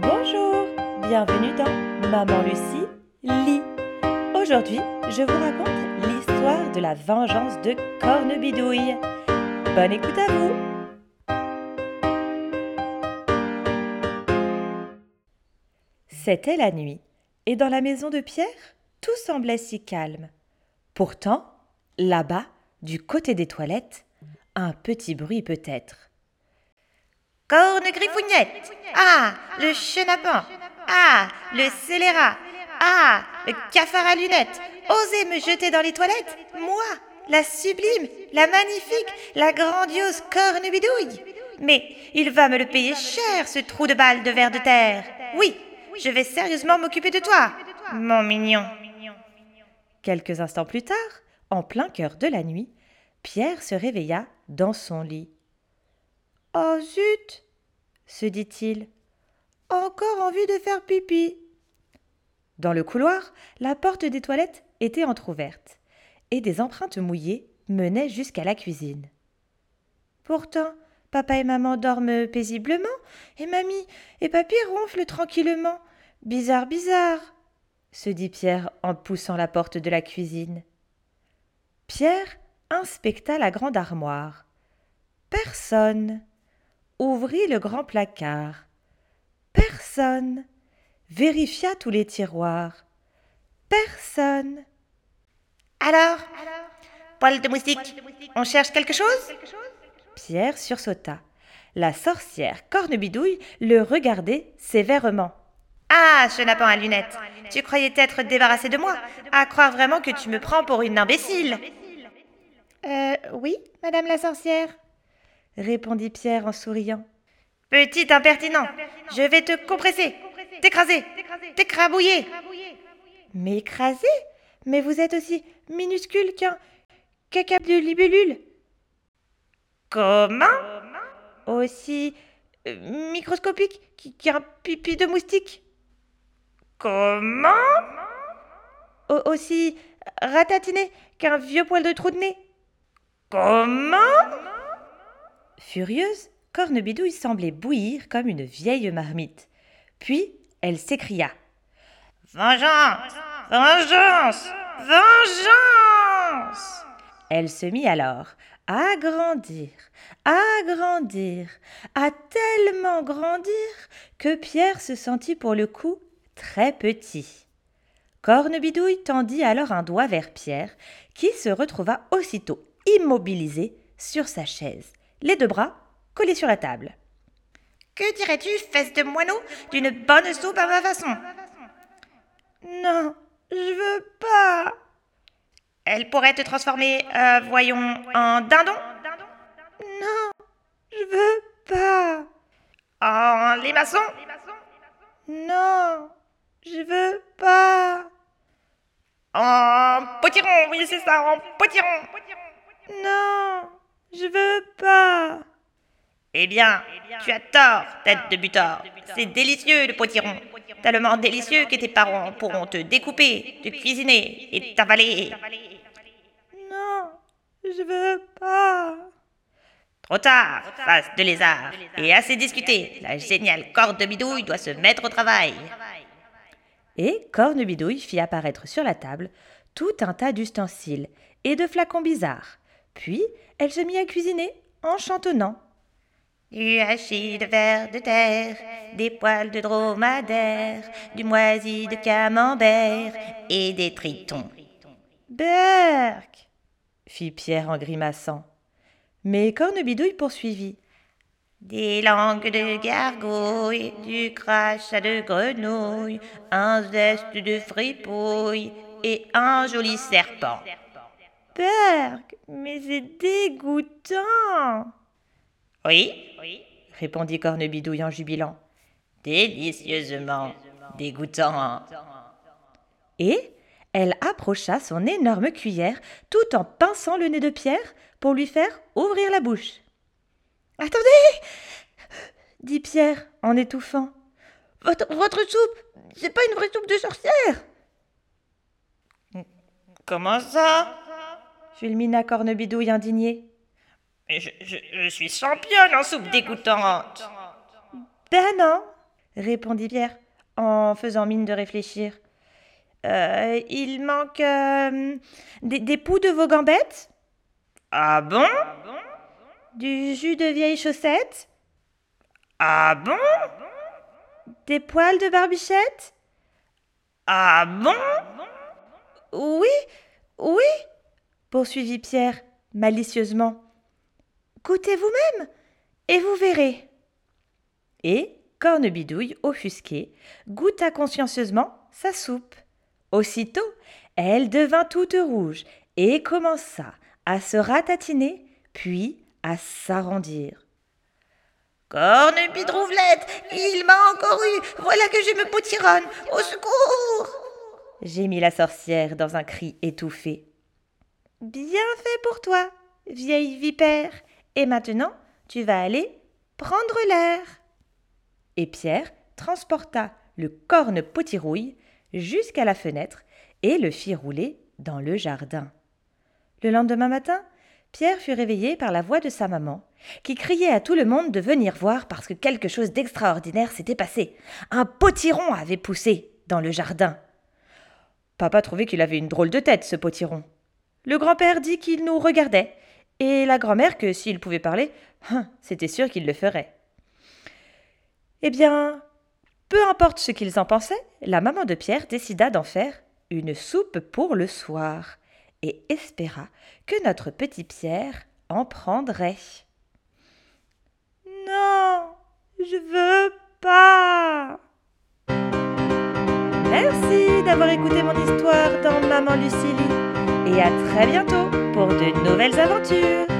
Bonjour, bienvenue dans Maman Lucie lit. Aujourd'hui, je vous raconte l'histoire de la vengeance de Cornebidouille. Bonne écoute à vous. C'était la nuit, et dans la maison de Pierre, tout semblait si calme. Pourtant, là-bas, du côté des toilettes, un petit bruit peut-être. Corne griffougnette Ah, le chenapan. Ah, le scélérat. Ah, le cafard à lunettes. Osez me jeter dans les toilettes. Moi, la sublime, la magnifique, la grandiose corne bidouille Mais il va me le payer cher, ce trou de balle de verre de terre. Oui, je vais sérieusement m'occuper de toi, mon mignon. Quelques instants plus tard, en plein cœur de la nuit, Pierre se réveilla dans son lit. Oh zut se dit-il. Encore envie de faire pipi. Dans le couloir, la porte des toilettes était entr'ouverte, et des empreintes mouillées menaient jusqu'à la cuisine. Pourtant, papa et maman dorment paisiblement, et mamie et papy ronflent tranquillement. Bizarre, bizarre, se dit Pierre en poussant la porte de la cuisine. Pierre inspecta la grande armoire. Personne. Ouvrit le grand placard. Personne. Vérifia tous les tiroirs. Personne. Alors Poil de moustique, on cherche quelque chose? Pierre sursauta. La sorcière Cornebidouille le regardait sévèrement. Ah, chenapan à lunettes, tu croyais t'être débarrassé de moi, à croire vraiment que tu me prends pour une imbécile. Euh, oui, madame la sorcière, répondit Pierre en souriant. Petit impertinent, je vais te compresser, t'écraser, t'écrabouiller. M'écraser Mais vous êtes aussi minuscule qu'un caca de libellule. Comment? Aussi euh, microscopique qu'un pipi de moustique. Comment? Aussi ratatiné qu'un vieux poil de trou de nez. Comment? Furieuse, Cornebidouille semblait bouillir comme une vieille marmite. Puis elle s'écria. Vengeance! Vengeance! Vengeance! Elle se mit alors à grandir, à grandir, à tellement grandir que Pierre se sentit pour le coup très petit. Cornebidouille tendit alors un doigt vers Pierre, qui se retrouva aussitôt immobilisé sur sa chaise, les deux bras collés sur la table. Que dirais-tu, fesse de moineau, d'une bonne soupe à ma façon? Non, je veux pas. Elle pourrait te transformer, euh, voyons, en dindon? Non, je veux pas. En limaçon? Non, je veux pas. En potiron, oui, c'est ça, en potiron. Non, je veux pas. Eh bien, tu as tort, tête de butor. C'est délicieux le potiron. Tellement délicieux que tes parents pourront te découper, te cuisiner et t'avaler. Non, je veux pas. Trop tard, face de lézard. Et assez discuté. La géniale corde de bidouille doit se mettre au travail. Et Cornebidouille fit apparaître sur la table tout un tas d'ustensiles et de flacons bizarres. Puis elle se mit à cuisiner en chantonnant. Du hachis de verre de terre, des poils de dromadaire, du moisi de camembert et des tritons. Berk fit Pierre en grimaçant. Mais Cornebidouille poursuivit. Des langues de gargouille, du crachat de grenouille, un zeste de fripouille et un joli serpent. Mais c'est dégoûtant. Oui, répondit Cornebidouille en jubilant. Délicieusement dégoûtant. Et elle approcha son énorme cuillère tout en pinçant le nez de Pierre pour lui faire ouvrir la bouche. Attendez dit Pierre en étouffant. Votre, votre soupe, c'est pas une vraie soupe de sorcière Comment ça? Fulmina Cornebidouille indigné. je, je, je suis championne en soupe dégoûtante. Ben non, répondit Pierre, en faisant mine de réfléchir. Euh, il manque euh, des, des poux de vos gambettes? Ah bon? Du jus de vieilles chaussettes Ah bon? Des poils de barbichette? Ah bon? Oui, oui, poursuivit Pierre malicieusement. Goûtez vous-même, et vous verrez. Et Cornebidouille, offusquée, goûta consciencieusement sa soupe. Aussitôt, elle devint toute rouge et commença à se ratatiner, puis à s'arrondir. Cornebidrouvelette, il m'a encore eu, voilà que je me potironne, au secours gémit la sorcière dans un cri étouffé. Bien fait pour toi, vieille vipère, et maintenant tu vas aller prendre l'air. Et Pierre transporta le corne potirouille jusqu'à la fenêtre et le fit rouler dans le jardin. Le lendemain matin, Pierre fut réveillé par la voix de sa maman, qui criait à tout le monde de venir voir parce que quelque chose d'extraordinaire s'était passé. Un potiron avait poussé dans le jardin. Papa trouvait qu'il avait une drôle de tête, ce potiron. Le grand-père dit qu'il nous regardait, et la grand-mère que s'il pouvait parler, hein, c'était sûr qu'il le ferait. Eh bien, peu importe ce qu'ils en pensaient, la maman de Pierre décida d'en faire une soupe pour le soir et espéra que notre petit Pierre en prendrait. Non, je veux pas. Merci d'avoir écouté mon histoire dans Maman Lucilie et à très bientôt pour de nouvelles aventures.